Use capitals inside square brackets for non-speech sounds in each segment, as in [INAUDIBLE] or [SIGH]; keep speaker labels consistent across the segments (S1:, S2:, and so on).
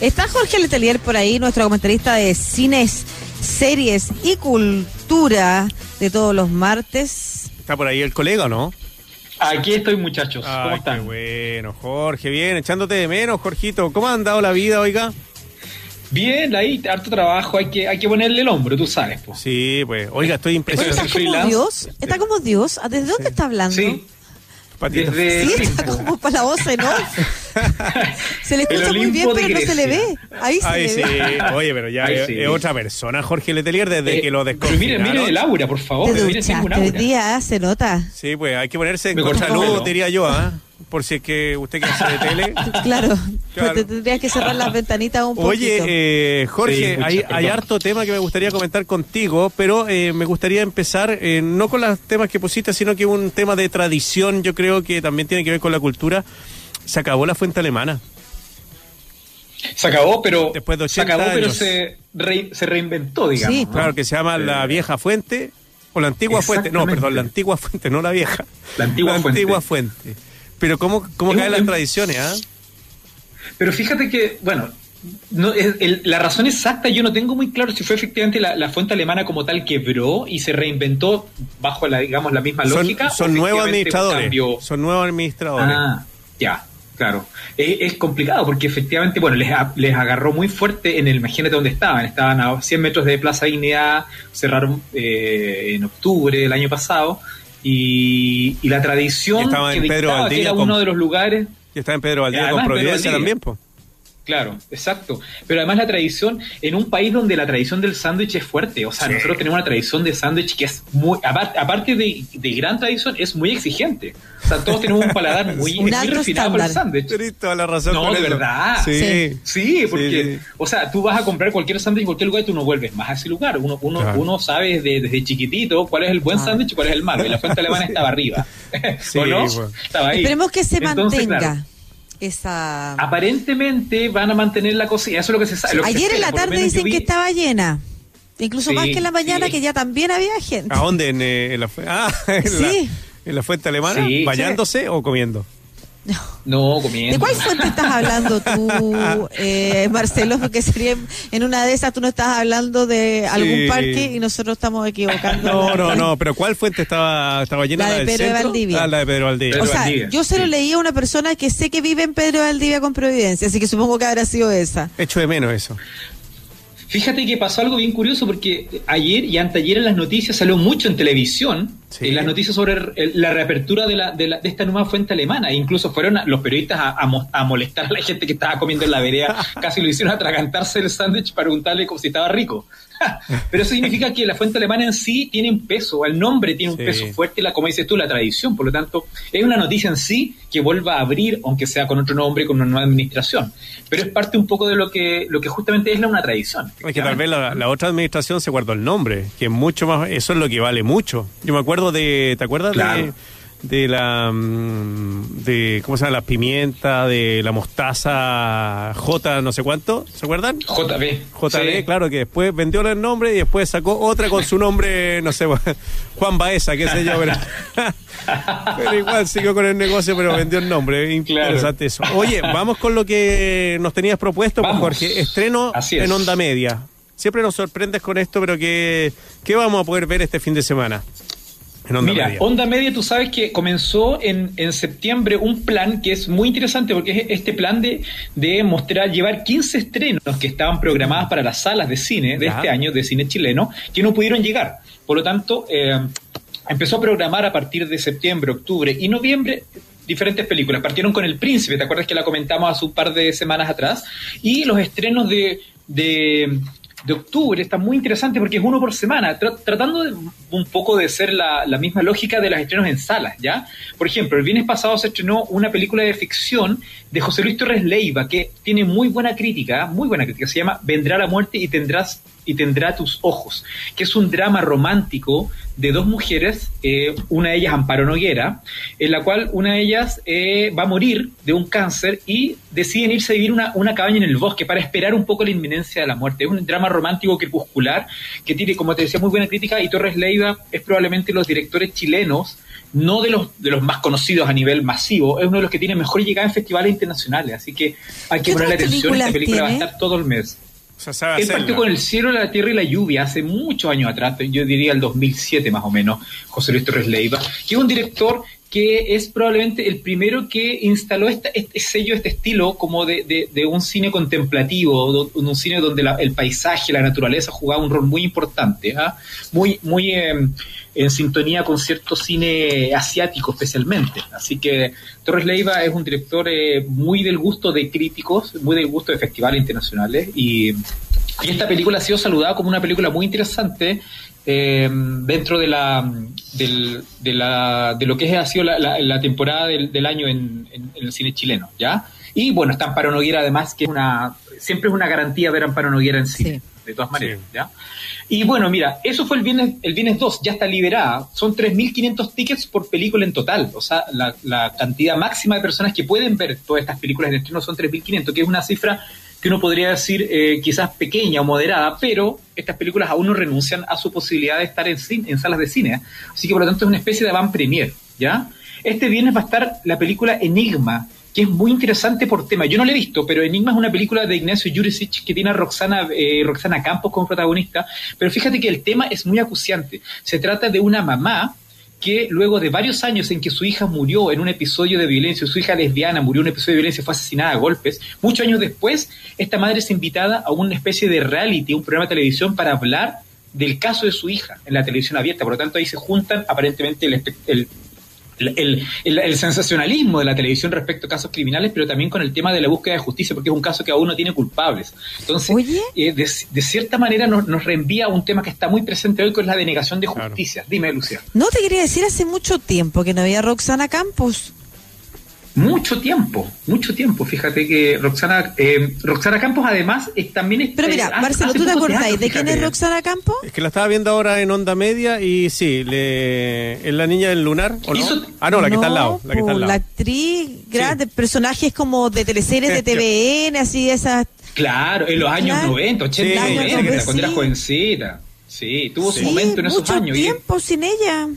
S1: Está Jorge Letelier por ahí, nuestro comentarista de cines, series y cultura de todos los martes.
S2: ¿Está por ahí el colega o no?
S3: Aquí estoy, muchachos. ¿Cómo
S2: Ay,
S3: están?
S2: qué bueno, Jorge, bien, echándote de menos, Jorgito. ¿Cómo ha andado la vida, oiga?
S3: Bien, ahí, harto trabajo, hay que, hay que ponerle el hombro, tú sabes. pues.
S2: Sí, pues, oiga, estoy
S1: Oye,
S2: impresionado.
S1: está
S3: soy
S1: como. Dios, está como Dios. ¿Desde dónde está hablando?
S3: Sí,
S2: Patito.
S3: desde
S1: Sí,
S3: el
S1: está como para la voz en off. [LAUGHS] Se le
S3: El
S1: escucha muy bien, pero no se le
S3: Grecia.
S1: ve. Ahí se
S2: Ay,
S1: le
S2: sí,
S1: ve.
S2: oye, pero ya
S3: Ay,
S2: es,
S3: sí.
S2: es otra persona, Jorge Letelier, desde
S3: Eh,
S2: que lo
S3: Pero
S2: desconfinaron.
S3: miren, miren el aura, por favor.
S1: Te duchaste
S3: aura.
S1: día, se nota.
S2: Sí, pues hay que ponerse en
S3: el pelo.
S2: diría yo, ¿ah? Por si es que usted que hace de tele. [LAUGHS]
S1: Claro,
S2: Claro.
S1: Te tendrías que cerrar las ventanitas un poquito.
S2: Oye, eh, Jorge,
S3: Sí,
S2: hay, hay harto tema que me gustaría comentar contigo, pero eh, me gustaría empezar eh, no con los temas que pusiste, sino que un tema de tradición, yo creo que también tiene que ver con la cultura. Se acabó la fuente alemana.
S3: Se acabó, pero,
S2: Después de
S3: se
S2: 80
S3: acabó, pero se, re- se reinventó, digamos.
S1: Sí,
S3: ¿no?
S2: Claro, que se llama la
S3: Eh,
S2: vieja fuente o la antigua fuente. No, perdón, la antigua fuente, no la vieja.
S3: La antigua fuente.
S2: antigua fuente. Pero ¿cómo, cómo caen las
S3: es-
S2: tradiciones, ah?
S3: Pero fíjate que, bueno, no, el- la razón exacta yo no tengo muy claro si fue efectivamente la, la fuente alemana como tal quebró y se reinventó bajo la, digamos, la misma lógica.
S2: son nuevos administradores. Son nuevos administradores.
S3: Ah, ya, claro. Es, es complicado porque efectivamente, bueno, les, les agarró muy fuerte en el, imagínate dónde estaban, estaban a 100 metros de Plaza Dignidad, cerraron eh, en octubre del año pasado y, y la
S2: Y
S3: tradición
S2: estaban
S3: que
S2: en Pedro
S3: que
S2: Valdivia
S3: era
S2: con-
S3: uno de los lugares
S2: Y está en Pedro Valdivia con
S3: Pedro
S2: Providencia
S3: Valdivia.
S2: también, pues.
S3: Claro, exacto. Pero además la tradición, en un país donde la tradición del sándwich es fuerte, o sea,
S2: Sí.
S3: nosotros tenemos una tradición de sándwich que es muy, aparte, aparte de, de gran tradición, es muy exigente. O sea, todos tenemos un paladar [LAUGHS] muy,
S1: Un
S3: muy refinado por el sándwich.
S2: Tienes toda la razón.
S3: No, de
S2: eso.
S3: verdad.
S2: Sí.
S1: Sí.
S3: Porque,
S2: Sí,
S3: o sea, tú vas a comprar cualquier sándwich en cualquier lugar y tú no vuelves más a ese lugar. Uno, uno,
S2: Claro.
S3: uno sabe desde, desde chiquitito cuál es el buen
S1: Ah.
S3: sándwich y cuál es el malo. Y la fuente alemana [LAUGHS] estaba arriba. [LAUGHS]
S2: Sí,
S3: ¿O no?
S2: bueno.
S3: Estaba ahí.
S1: Esperemos que se
S3: Entonces,
S1: mantenga
S3: claro,
S1: esa...
S3: aparentemente van a mantener la cocina. Eso es lo que se sabe. lo que se
S1: Ayer en la tarde dicen que estaba llena. Incluso
S3: Sí,
S1: más que en la mañana,
S3: sí.
S1: que ya también había gente.
S2: ¿A dónde? ¿En, eh, en la, ah, [LAUGHS] en,
S1: Sí.
S2: la, en la fuente alemana?
S3: Sí.
S2: ¿Bañándose o comiendo? [LAUGHS]
S3: No, comiendo.
S1: ¿De cuál fuente estás hablando tú, [LAUGHS] eh, Marcelo? Porque sería en una de esas tú no estás hablando de algún parque y nosotros estamos equivocando.
S2: No, no, no, pero ¿cuál fuente estaba, estaba llena?
S1: La de
S2: del
S1: Pedro de
S2: centro?
S1: Valdivia.
S2: Ah, la de Pedro Valdivia.
S1: O
S3: Pedro
S1: sea,
S3: Valdivia,
S1: yo se lo
S3: sí.
S1: leí a una persona que sé que vive en Pedro de Valdivia con Providencia, así que supongo que habrá sido esa.
S2: Echo de menos eso.
S3: Fíjate que pasó algo bien curioso porque ayer y anteayer en las noticias salió mucho en televisión,
S2: Sí.
S3: en las noticias sobre el- la reapertura de, la, de, la- de esta nueva fuente alemana. Incluso fueron a- los periodistas a, a a molestar a la gente que estaba comiendo en la vereda. [LAUGHS] Casi lo hicieron atragantarse el sándwich para preguntarle como si estaba rico. [LAUGHS] Pero eso significa que la fuente alemana en sí tiene un peso, el nombre tiene un
S2: Sí.
S3: peso fuerte, la, como dices tú, la tradición. Por lo tanto, es una noticia en sí que vuelva a abrir, aunque sea con otro nombre, con una nueva administración. Pero es parte un poco de lo que, lo que justamente es la, una tradición.
S2: Es que tal vez la, la otra administración se guardó el nombre, que es mucho más, eso es lo que vale mucho. Yo me acuerdo de, ¿te acuerdas
S3: Claro.
S2: de, de la, mm, de, ¿cómo se llama? La pimienta, de la mostaza J, no sé cuánto, ¿se acuerdan?
S3: JB.
S2: JB,
S3: Sí.
S2: claro, que después vendió el nombre y después sacó otra con su nombre, no sé, [LAUGHS] Juan Baeza, qué sé yo, pero, [LAUGHS] pero igual siguió con el negocio, pero vendió el nombre. Interesante eso. Oye, vamos con lo que nos tenías propuesto, pues,
S3: Vamos.
S2: Jorge. Estreno
S3: Así es.
S2: en onda media. Siempre nos sorprendes con esto, pero ¿qué, qué vamos a poder ver este fin de semana? En onda
S3: Mira,
S2: media.
S3: Onda Media, tú sabes que comenzó en, en septiembre un plan que es muy interesante porque es este plan de, de mostrar, llevar 15 estrenos que estaban programadas para las salas de cine de este año, de cine chileno, que no pudieron llegar. Por lo tanto, eh, empezó a programar a partir de septiembre, octubre y noviembre diferentes películas. Partieron con El Príncipe, ¿te acuerdas que la comentamos hace un par de semanas atrás? Y los estrenos de, de, de octubre están muy interesantes porque es uno por semana, tra- tratando de, un poco de ser la, la misma lógica de los estrenos en salas, ¿ya? Por ejemplo, el viernes pasado se estrenó una película de ficción de José Luis Torres Leiva que tiene muy buena crítica, muy buena crítica, se llama Vendrá la muerte y tendrás y tendrá tus ojos, que es un drama romántico de dos mujeres, eh, una de ellas Amparo Noguera, en la cual una de ellas eh, va a morir de un cáncer y deciden irse a vivir una, una cabaña en el bosque para esperar un poco la inminencia de la muerte. Es un drama romántico crepuscular que tiene, como te decía, muy buena crítica y Torres Leiva es probablemente los directores chilenos no de los, de los más conocidos a nivel masivo, es uno de los que tiene mejor llegada en festivales internacionales. Así que hay que ponerle atención. Esta película va a estar todo el mes. O Él partió con El cielo, la tierra y la lluvia hace muchos años atrás, yo diría el 2007 más o menos, José Luis Torres Leiva, que es un director que es probablemente el primero que instaló este, sello, este estilo como de, un cine contemplativo, un cine donde el paisaje, la naturaleza jugaba un rol muy importante, ¿ah? muy, muy em, en sintonía con cierto cine asiático especialmente. Así que Torres Leiva es un director eh, muy del gusto de críticos, muy del gusto de festivales internacionales y, esta película ha sido saludada como una película muy interesante eh, dentro de la, de la de lo que ha sido la, temporada del, año en, el cine chileno, ¿ya? Y bueno, está Amparo Noguera además, que es una siempre es una garantía ver a Amparo Noguera en cine, de todas maneras, ¿ya? Y bueno, mira, eso fue el viernes, el viernes 2, ya está liberada. Son 3.500 tickets por película en total. O sea, la, la, cantidad máxima de personas que pueden ver todas estas películas en estreno son 3.500, que es una cifra que uno podría decir eh, quizás pequeña o moderada, pero estas películas aún no renuncian a su posibilidad de estar en, en salas de cine. Así que por lo tanto es una especie de van premier, ¿ya? Este viernes va a estar la película Enigma, que es muy interesante por tema. Yo no la he visto, pero Enigma es una película de Ignacio Jurisic que tiene a Roxana, eh, Roxana Campos como protagonista, pero fíjate que el tema es muy acuciante. Se trata de una mamá que luego de varios años en que su hija murió en un episodio de violencia, su hija lesbiana murió en un episodio de violencia, fue asesinada a golpes, muchos años después, esta madre es invitada a una especie de reality, un programa de televisión para hablar del caso de su hija en la televisión abierta. Por lo tanto, ahí se juntan aparentemente el, el, sensacionalismo de la televisión respecto a casos criminales, pero también con el tema de la búsqueda de justicia, porque es un caso que aún no tiene culpables. Entonces, eh, de, cierta manera nos, reenvía a un tema que está muy presente hoy, que es la denegación de justicia. Dime, Lucía.
S1: No te quería decir hace mucho tiempo que no había Roxana Campos.
S3: Mucho tiempo, mucho tiempo. Fíjate que Roxana, eh, Roxana Campos además es, también es...
S1: Pero mira, Marcelo, ¿tú te acordáis de quién es Roxana Campos?
S2: Es que la estaba viendo ahora en Onda Media y sí, le, es la niña del lunar, ¿o no? Ah, no, la que está al lado. La, que está al lado.
S1: la actriz, grande, personajes como de teleseries de [LAUGHS] TVN, así esas...
S3: Claro, en los años 90, 80, sí, 90, cuando era jovencita. Sí, tuvo su momento en esos años.
S1: sin ella.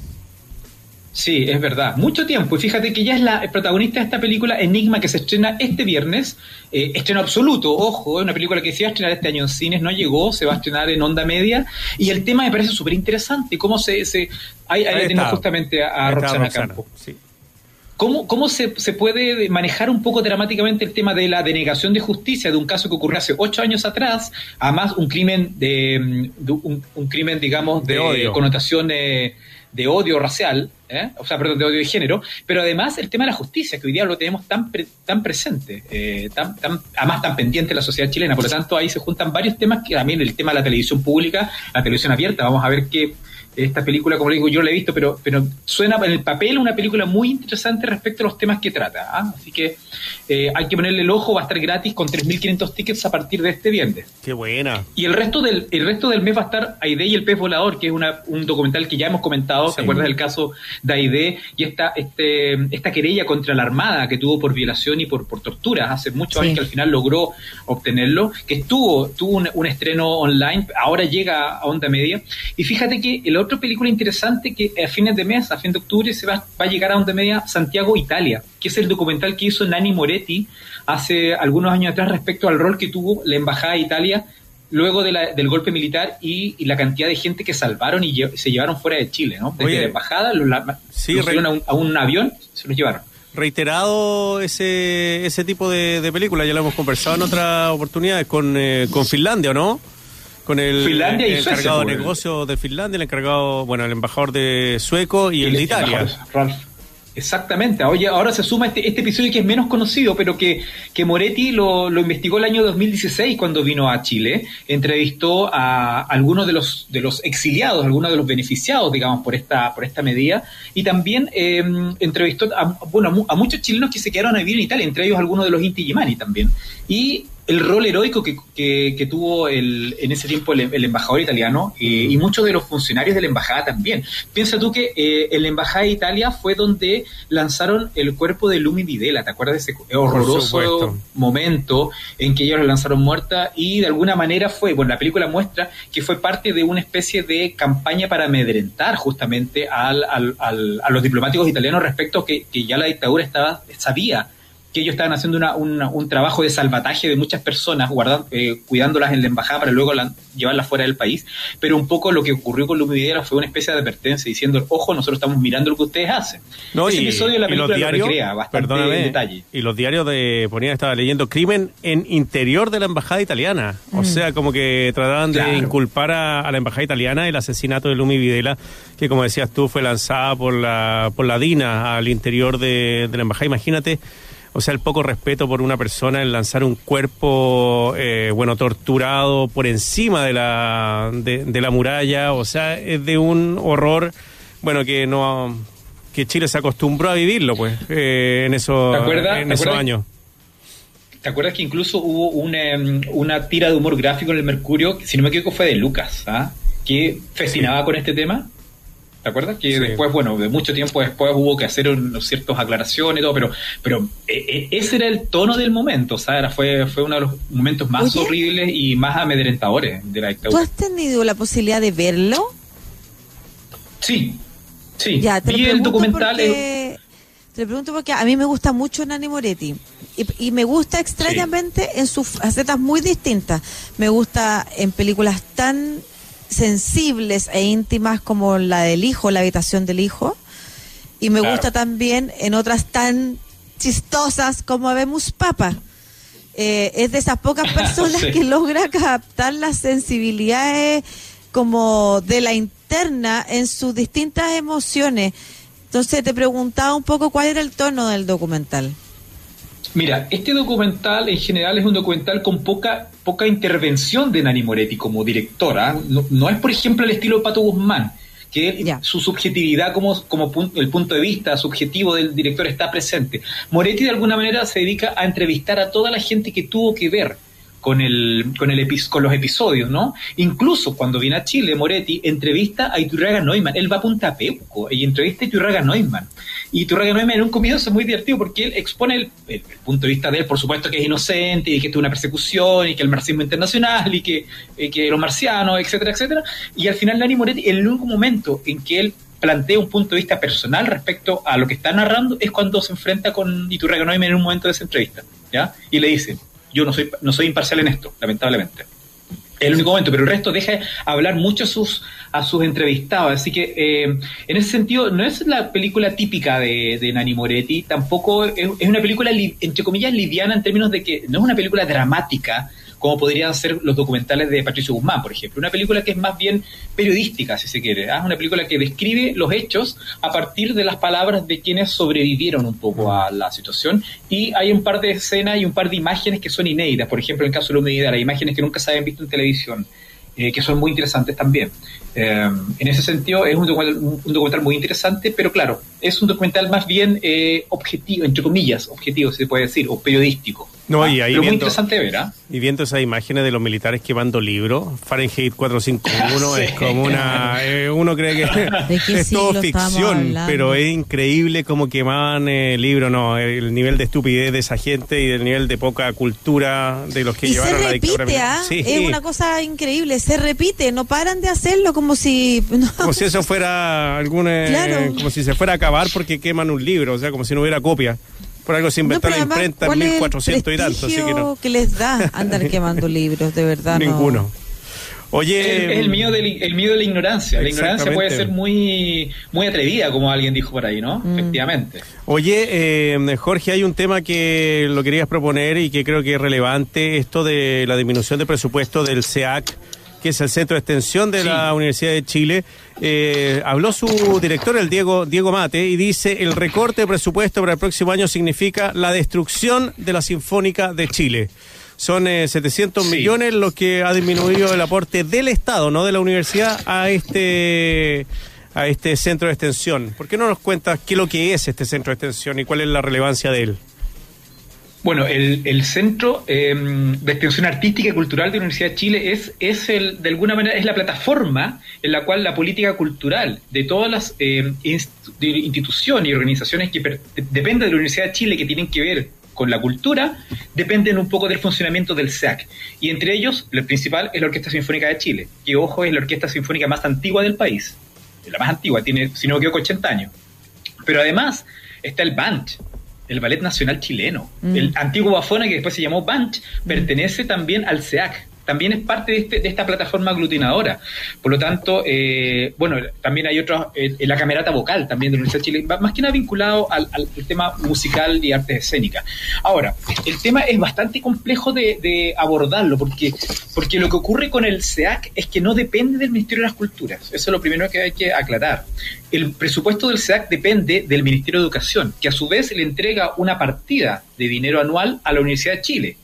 S3: Sí, es verdad. Mucho tiempo. Y fíjate que ella es la protagonista de esta película Enigma que se estrena este viernes. Eh, estreno absoluto, ojo, es una película que se iba a estrenar este año en cines, no llegó, se va a estrenar en onda media. Y el tema me parece súper interesante. Cómo se. se ahí, ahí, justamente a, Roxana, Campo. ¿Cómo, cómo se, se, puede manejar un poco dramáticamente el tema de la denegación de justicia de un caso que ocurrió hace ocho años atrás, además un crimen de, un, crimen, digamos, de, de connotación eh, de odio racial, ¿eh? o sea, perdón, de odio de género, pero además el tema de la justicia, que hoy día lo tenemos tan, tan presente, eh, tan, tan, además tan pendiente en la sociedad chilena. Por lo tanto, ahí se juntan varios temas, que también el tema de la televisión pública, la televisión abierta, vamos a ver qué esta película, como le digo, yo la he visto, pero, pero suena en el papel una película muy interesante respecto a los temas que trata. ¿ah? Así que eh, hay que ponerle el ojo, va a estar gratis con 3.500 tickets a partir de este viernes.
S2: Qué buena.
S3: Y el resto del, el resto del mes va a estar Aide y el pez volador, que es una, un documental que ya hemos comentado, ¿te acuerdas del caso de Aide y esta, este, esta querella contra la Armada que tuvo por violación y por, por tortura hace muchos años que al final logró obtenerlo, que estuvo, tuvo un, un estreno online, ahora llega a Onda Media. Y fíjate que el otra película interesante que a fines de mes, a fin de octubre, se va, va a llegar a Onda Media Santiago, Italia, que es el documental que hizo Nani Moretti hace algunos años atrás respecto al rol que tuvo la Embajada de Italia luego de la, del golpe militar y, la cantidad de gente que salvaron y se llevaron fuera de Chile, ¿no? Desde la embajada, los, a, un, avión, se los llevaron.
S2: Reiterado ese, ese tipo de, de películas, ya lo hemos conversado en otras oportunidades con, eh, con Finlandia, ¿no? con el, encargado de pues. negocios de Finlandia, el encargado, bueno, el embajador de sueco y, el, de Italia.
S3: Exactamente. Oye, ahora se suma este, este, episodio que es menos conocido, pero que, que Moretti lo, investigó el año 2016 cuando vino a Chile. Entrevistó a algunos de los, de los exiliados, algunos de los beneficiados, digamos, por esta, por esta medida. Y también eh, entrevistó a, bueno, a, muchos chilenos que se quedaron a vivir en Italia, entre ellos algunos de los Inti Gimani también. Y el rol heroico que, que, tuvo el, en ese tiempo el, embajador italiano eh, y muchos de los funcionarios de la embajada también. Piensa tú que eh, en la embajada de Italia fue donde lanzaron el cuerpo de Lumi Videla, ¿te acuerdas de ese horroroso momento en que ellos la lanzaron muerta y de alguna manera fue, bueno, la película muestra que fue parte de una especie de campaña para amedrentar justamente al, al, a los diplomáticos italianos respecto a que, que ya la dictadura estaba sabía que ellos estaban haciendo un trabajo de salvataje de muchas personas, guardando, eh, cuidándolas en la embajada para luego llevarlas fuera del país. Pero un poco lo que ocurrió con Lumi Videla fue una especie de advertencia diciendo, ojo, nosotros estamos mirando lo que ustedes hacen.
S2: No, Ese y, episodio de la película los diarios, lo bastante detalle. Y los diarios de, ponía, estaba leyendo, crimen en interior de la embajada italiana. O mm. sea, como que trataban de inculpar a, la embajada italiana el asesinato de Lumi Videla, que como decías tú, fue lanzada por la, por la DINA al interior de, de la embajada. Imagínate o sea, el poco respeto por una persona en lanzar un cuerpo, eh, bueno, torturado por encima de la, de, la muralla, o sea, es de un horror, bueno, que no que Chile se acostumbró a vivirlo, pues, eh, en, eso, en esos años.
S3: ¿Te acuerdas que incluso hubo una, una, tira de humor gráfico en el Mercurio, si no me equivoco fue de Lucas, ¿ah? que festinaba con este tema? ¿Te acuerdas? Que después, bueno, de mucho tiempo después hubo que hacer unos ciertas aclaraciones y todo, pero, pero eh, eh, ese era el tono del momento, o sea, era, fue, fue uno de los momentos más horribles y más amedrentadores de la dictadura.
S1: ¿Tú has tenido la posibilidad de verlo?
S3: Sí, sí. Ya, te Vi el documental.
S1: te lo pregunto porque a mí me gusta mucho Nani Moretti y, y me gusta extrañamente en sus facetas muy distintas. Me gusta en películas tan sensibles e íntimas como la del hijo, la habitación del hijo. Y me gusta también en otras tan chistosas como Vemos Papa. Eh, es de esas pocas [LAUGHS] personas que logra captar las sensibilidades como de la interna en sus distintas emociones. Entonces te preguntaba un poco cuál era el tono del documental.
S3: Mira, este documental en general es un documental con poca, poca intervención de Nani Moretti como directora. No, es, por ejemplo, el estilo de Pato Guzmán, que su subjetividad como, como el punto de vista subjetivo del director está presente. Moretti de alguna manera se dedica a entrevistar a toda la gente que tuvo que ver con, el, con, el con los episodios, ¿no? Incluso cuando viene a Chile, Moretti entrevista a Iturraga Neumann. Él va a Punta Peuco y entrevista a Iturraga Neumann. Y Iturraga Neumann en un comienzo es muy divertido porque él expone el, punto de vista de él, por supuesto que es inocente y que es una persecución y que el marxismo internacional y que, eh, que los marcianos, etcétera, etcétera. Y al final Nani Moretti, el único momento en que él plantea un punto de vista personal respecto a lo que está narrando es cuando se enfrenta con Iturraga Neumann en un momento de esa entrevista, ¿ya? Y le dice, yo no soy, no soy imparcial en esto, lamentablemente. Es el único momento, pero el resto deja hablar mucho a sus, a sus entrevistados. Así que, eh, en ese sentido, no es la película típica de, de Nani Moretti, tampoco es, es, una película, entre comillas, liviana en términos de que no es una película dramática, como podrían ser los documentales de Patricio Guzmán, por ejemplo. Una película que es más bien periodística, si se quiere. ¿ah? Una película que describe los hechos a partir de las palabras de quienes sobrevivieron un poco a la situación. Y hay un par de escenas y un par de imágenes que son inéditas. Por ejemplo, en el caso de la humedad, las imágenes que nunca se habían visto en televisión. Eh, que son muy interesantes también. Eh, en ese sentido, es un documental, muy interesante, pero claro, es un documental más bien eh, objetivo, entre comillas, objetivo, se puede decir, o periodístico.
S2: No, y ahí
S3: Pero muy interesante ver, ¿ah?
S2: Y viendo esas imágenes de los militares quemando libros, Fahrenheit 451 [LAUGHS] es como una... [LAUGHS] Eh, uno cree que [LAUGHS] es todo ficción, pero es increíble cómo quemaban el libro, no, el nivel de estupidez de esa gente y el nivel de poca cultura de los que y llevaron se repite,
S1: la ¿ah? Es una cosa increíble, se repite, no paran de hacerlo como si...
S2: Como si eso fuera alguna... Eh, como si se fuera a acabar porque queman un libro, o sea, como si no hubiera copia por algo se inventó la imprenta en 1400 y tanto. Así que no.
S1: ¿Qué les da andar [LAUGHS] quemando libros, de verdad?
S2: Ninguno.
S3: Oye, es el, miedo de, el miedo de la ignorancia. La ignorancia puede ser muy, muy atrevida, como alguien dijo por ahí, ¿no? Mm. Efectivamente.
S2: Oye, eh, Jorge, hay un tema que lo querías proponer y que creo que es relevante, esto de la disminución de presupuesto del SEAC que es el centro de extensión de la Universidad de Chile, eh, habló su director, el Diego, Diego Mate, y dice, el recorte de presupuesto para el próximo año significa la destrucción de la Sinfónica de Chile. Son 700 eh, millones lo que ha disminuido el aporte del Estado, no de la universidad, a este a este centro de extensión. ¿Por qué no nos cuentas qué es lo que es este centro de extensión y cuál es la relevancia de él?
S3: Bueno, el, Centro em, de Extensión Artística y Cultural de la Universidad de Chile es, es el, de alguna manera, es la plataforma en la cual la política cultural de todas las em, instituciones y organizaciones que dependen de la Universidad de Chile que tienen que ver con la cultura, dependen un poco del funcionamiento del SEAC. Y entre ellos, el principal es la Orquesta Sinfónica de Chile, que, ojo, es la orquesta sinfónica más antigua del país. La más antigua, tiene, si no me equivoco, 80 años. Pero además está el BANCH, el Ballet Nacional Chileno. Mm. El antiguo Bafona, que después se llamó Banch, pertenece también al SEAC también es parte de, este, de esta plataforma aglutinadora. Por lo tanto, eh, bueno, también hay otros, eh, la camerata vocal también de la Universidad de Chile, más que nada vinculado al, tema musical y artes escénicas. Ahora, el tema es bastante complejo de, abordarlo, porque, porque lo que ocurre con el SEAC es que no depende del Ministerio de las Culturas. Eso es lo primero que hay que aclarar. El presupuesto del SEAC depende del Ministerio de Educación, que a su vez le entrega una partida de dinero anual a la Universidad de Chile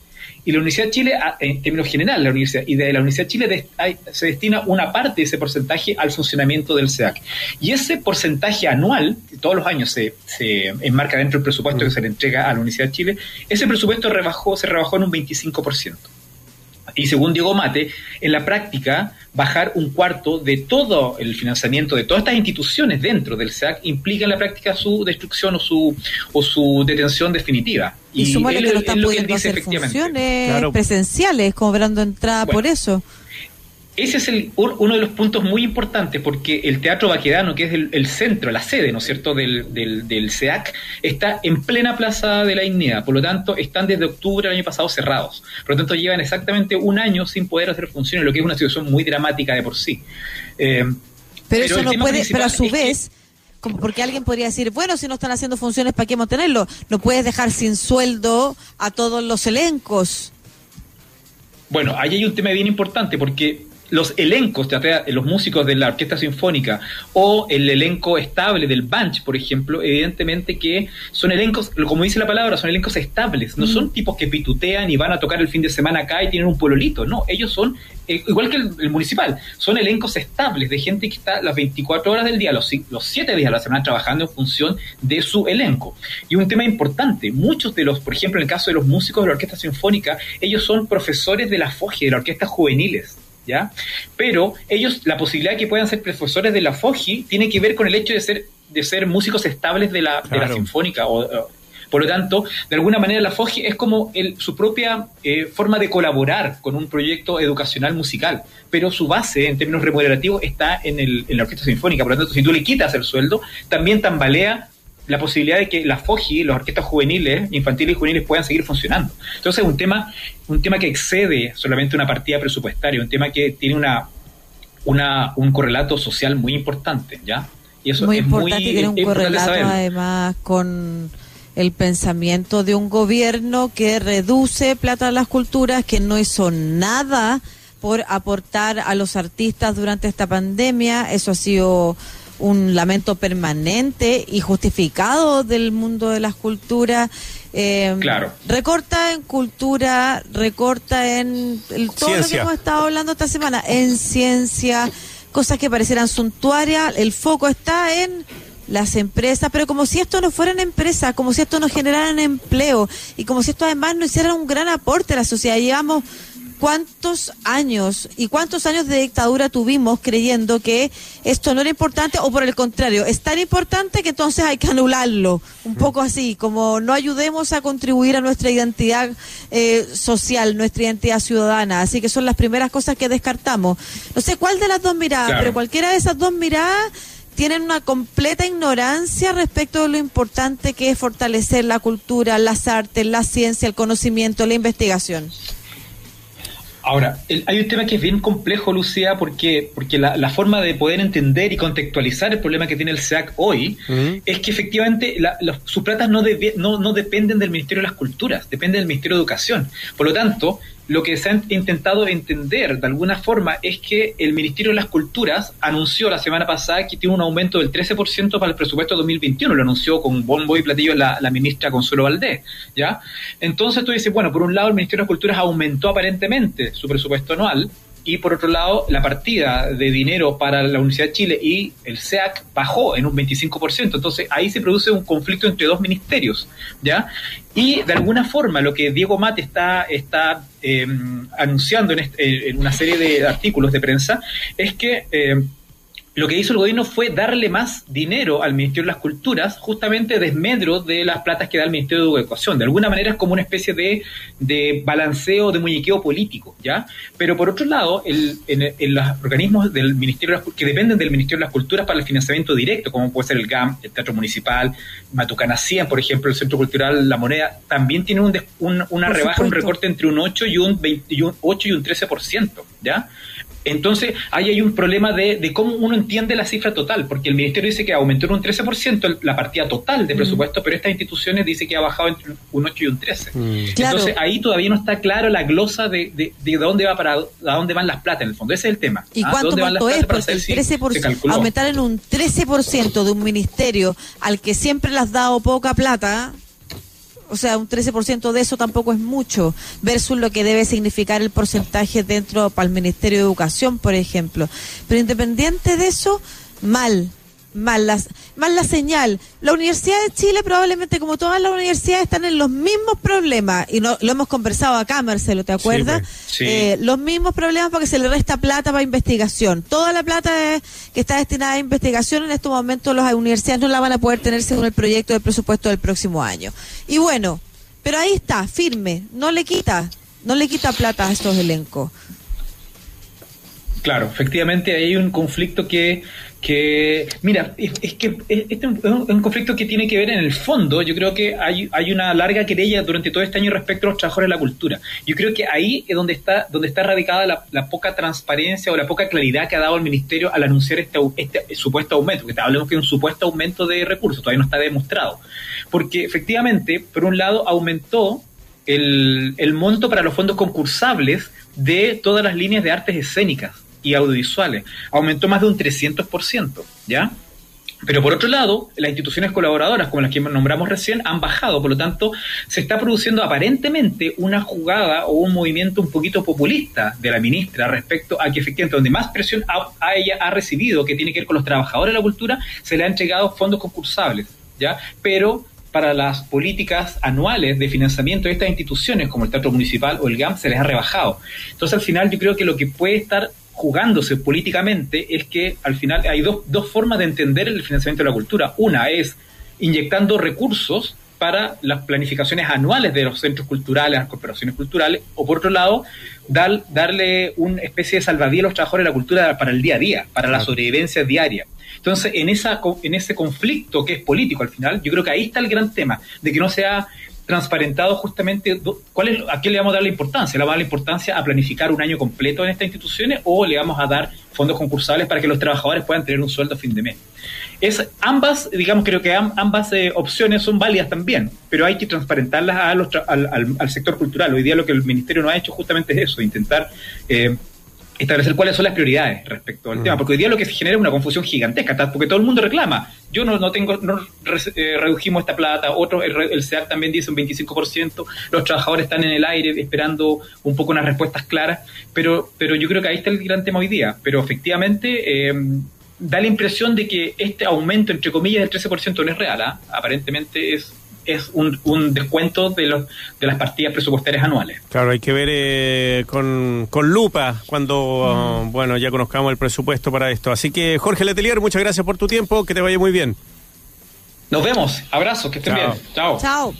S3: y la Universidad de Chile, en términos generales, la universidad, y de la Universidad de Chile se destina una parte de ese porcentaje al funcionamiento del SEAC. Y ese porcentaje anual, que todos los años se, se enmarca dentro del presupuesto que se le entrega a la Universidad de Chile, ese presupuesto rebajó, se rebajó en un 25% y según Diego Mate, en la práctica, bajar un cuarto de todo el financiamiento de todas estas instituciones dentro del SEAC implica en la práctica su destrucción o su, o su detención definitiva.
S1: Y, y que no están pudiendo hacer funciones presenciales, cobrando entrada por eso
S3: ese es el, uno de los puntos muy importantes porque el Teatro Baquedano, que es el, centro, la sede, ¿no es cierto?, del, del, SEAC, está en plena Plaza de la Dignidad. Por lo tanto, están desde octubre del año pasado cerrados. Por lo tanto, llevan exactamente un año sin poder hacer funciones, lo que es una situación muy dramática de por sí.
S1: Eh, pero, eso no puede, pero a su vez... porque alguien podría decir, bueno, si no están haciendo funciones, ¿para qué mantenerlo? No puedes dejar sin sueldo a todos los elencos.
S3: Bueno, ahí hay un tema bien importante porque los elencos, los músicos de la orquesta sinfónica o el elenco estable del Banch, por ejemplo, evidentemente que son elencos, como dice la palabra, son elencos estables, no son tipos que pitutean y van a tocar el fin de semana acá y tienen un pololito, no, ellos son, eh, igual que el, municipal, son elencos estables de gente que está las 24 horas del día, los, los 7 días de la semana trabajando en función de su elenco. Y un tema importante, muchos de los, por ejemplo, en el caso de los músicos de la orquesta sinfónica, ellos son profesores de la FOGE, de la orquesta juveniles ¿ya? Pero ellos, la posibilidad de que puedan ser profesores de la FOGI tiene que ver con el hecho de ser, de ser músicos estables de la, de la sinfónica. O, por lo tanto, de alguna manera la FOGI es como el, su propia eh, forma de colaborar con un proyecto educacional musical, pero su base en términos remunerativos está en, el, en la orquesta sinfónica. Por lo tanto, si tú le quitas el sueldo, también tambalea la posibilidad de que la FOGI, las orquestas juveniles, infantiles y juveniles puedan seguir funcionando. Entonces es un tema, un tema que excede solamente una partida presupuestaria, un tema que tiene una, una un correlato social muy importante, ¿ya?
S1: Y eso muy es importante muy, tiene un correlato además con el pensamiento de un gobierno que reduce plata a las culturas, que no hizo nada por aportar a los artistas durante esta pandemia. Eso ha sido un lamento permanente y justificado del mundo de las culturas.
S3: Eh, claro.
S1: Recorta en cultura, recorta en todo lo que hemos estado hablando esta semana, en ciencia, cosas que parecieran suntuarias. El foco está en las empresas, pero como si esto no fueran empresas, como si esto no generaran empleo y como si esto además no hiciera un gran aporte a la sociedad. Llevamos cuántos años y cuántos años de dictadura tuvimos creyendo que esto no era importante o por el contrario, es tan importante que entonces hay que anularlo. Un mm. poco así, como no ayudemos a contribuir a nuestra identidad eh, social, nuestra identidad ciudadana. Así que son las primeras cosas que descartamos. No sé cuál de las dos miradas, pero cualquiera de esas dos miradas tienen una completa ignorancia respecto de lo importante que es fortalecer la cultura, las artes, la ciencia, el conocimiento, la investigación.
S3: Ahora, hay un tema que es bien complejo, Lucía, porque, porque la, forma de poder entender y contextualizar el problema que tiene el SEAC hoy es que efectivamente sus platas no, no, no dependen del Ministerio de las Culturas, dependen del Ministerio de Educación. Por lo tanto, lo que se ha intentado entender de alguna forma es que el Ministerio de las Culturas anunció la semana pasada que tiene un aumento del 13% para el presupuesto 2021, lo anunció con bombo y platillo la, ministra Consuelo Valdés, ¿ya? Entonces tú dices, bueno, por un lado el Ministerio de las Culturas aumentó aparentemente su presupuesto anual, y por otro lado la partida de dinero para la Universidad de Chile y el SEAC bajó en un 25%. Entonces ahí se produce un conflicto entre dos ministerios, ¿ya? Y de alguna forma lo que Diego Mate está, está em, anunciando en, una serie de artículos de prensa es que... Em, lo que hizo el gobierno fue darle más dinero al Ministerio de las Culturas, justamente desmedro de las platas que da el Ministerio de Educación. De alguna manera es como una especie de, de balanceo, de muñequeo político, ¿ya? Pero por otro lado, el, en, los organismos del Ministerio que dependen del Ministerio de las Culturas para el financiamiento directo, como puede ser el GAM, el Teatro Municipal, Matucana 100, por ejemplo, el Centro Cultural La Moneda, también tiene un, una rebaja, un recorte entre un 8 y un, 20, y un 8 y un 13%, ¿ya? Entonces, ahí hay un problema de, cómo uno entiende la cifra total, porque el Ministerio dice que aumentó en un 13% la partida total de mm. presupuesto, pero estas instituciones dice que ha bajado entre un 8 y un 13. Mm. Entonces, ahí todavía no está claro la glosa de, de, dónde va para a dónde van las plata en el fondo. Ese es el tema.
S1: ¿Y ¿ah? cuánto, es? Porque el 13%, aumentar en un 13% de un ministerio al que siempre le has dado poca plata, o sea, un 13% de eso tampoco es mucho, versus lo que debe significar el porcentaje dentro para el Ministerio de Educación, por ejemplo. Pero independiente de eso, mal, mal la, mal la señal. La Universidad de Chile probablemente, como todas las universidades, están en los mismos problemas, y no, lo hemos conversado acá, Marcelo, ¿te acuerdas? Pues, eh, los mismos problemas porque se le resta plata para investigación. Toda la plata que está destinada a investigación en estos momentos las universidades no la van a poder tener según el proyecto de presupuesto del próximo año. Y bueno, pero ahí está, firme, no le quita, no le quita plata a estos elencos.
S3: Claro, efectivamente hay un conflicto que que, mira, es, que este es un, conflicto que tiene que ver en el fondo, yo creo que hay, hay una larga querella durante todo este año respecto a los trabajadores de la cultura. Yo creo que ahí es donde está, donde está radicada la, poca transparencia o la poca claridad que ha dado el Ministerio al anunciar este, este supuesto aumento, que hablemos que es un supuesto aumento de recursos, todavía no está demostrado. Porque efectivamente, por un lado, aumentó el, el monto para los fondos concursables de todas las líneas de artes escénicas y audiovisuales. Aumentó más de un 300%, ¿ya? Pero por otro lado, las instituciones colaboradoras, como las que nombramos recién, han bajado. Por lo tanto, se está produciendo aparentemente una jugada o un movimiento un poquito populista de la ministra respecto a que efectivamente donde más presión a, ella ha recibido, que tiene que ver con los trabajadores de la cultura, se le han entregado fondos concursables, ¿ya? Pero para las políticas anuales de financiamiento de estas instituciones, como el Teatro Municipal o el GAM, se les ha rebajado. Entonces, al final, yo creo que lo que puede estar jugándose políticamente es que al final hay dos, dos formas de entender el financiamiento de la cultura. Una es inyectando recursos para las planificaciones anuales de los centros culturales, las corporaciones culturales, o por otro lado, dar, darle una especie de salvavidas a los trabajadores de la cultura para el día a día, para la sobrevivencia diaria. Entonces, en, esa, en ese conflicto que es político al final, yo creo que ahí está el gran tema, de que no sea transparentado justamente cuál es, a qué le vamos a dar la importancia. ¿Le vamos a dar la importancia a planificar un año completo en estas instituciones o le vamos a dar fondos concursales para que los trabajadores puedan tener un sueldo a fin de mes? Es, ambas, digamos, creo que ambas eh, opciones son válidas también, pero hay que transparentarlas a los al, al, sector cultural. Hoy día lo que el Ministerio no ha hecho justamente es eso, intentar... Eh, establecer cuáles son las prioridades respecto al mm. tema, porque hoy día lo que se genera es una confusión gigantesca, porque todo el mundo reclama, yo no, no tengo, no eh, redujimos esta plata, otro, el, el también dice un 25%, los trabajadores están en el aire esperando un poco unas respuestas claras, pero, pero yo creo que ahí está el gran tema hoy día, pero efectivamente... Eh, da la impresión de que este aumento, entre comillas, del 13% no es real. ¿ah? Aparentemente es es un, un descuento de, los, de las partidas presupuestarias anuales.
S2: Claro, hay que ver eh, con, con, lupa cuando, mm. bueno, ya conozcamos el presupuesto para esto. Así que, Jorge Letelier, muchas gracias por tu tiempo, que te vaya muy bien.
S3: Nos vemos, abrazos, que estén bien. Chao. Chao.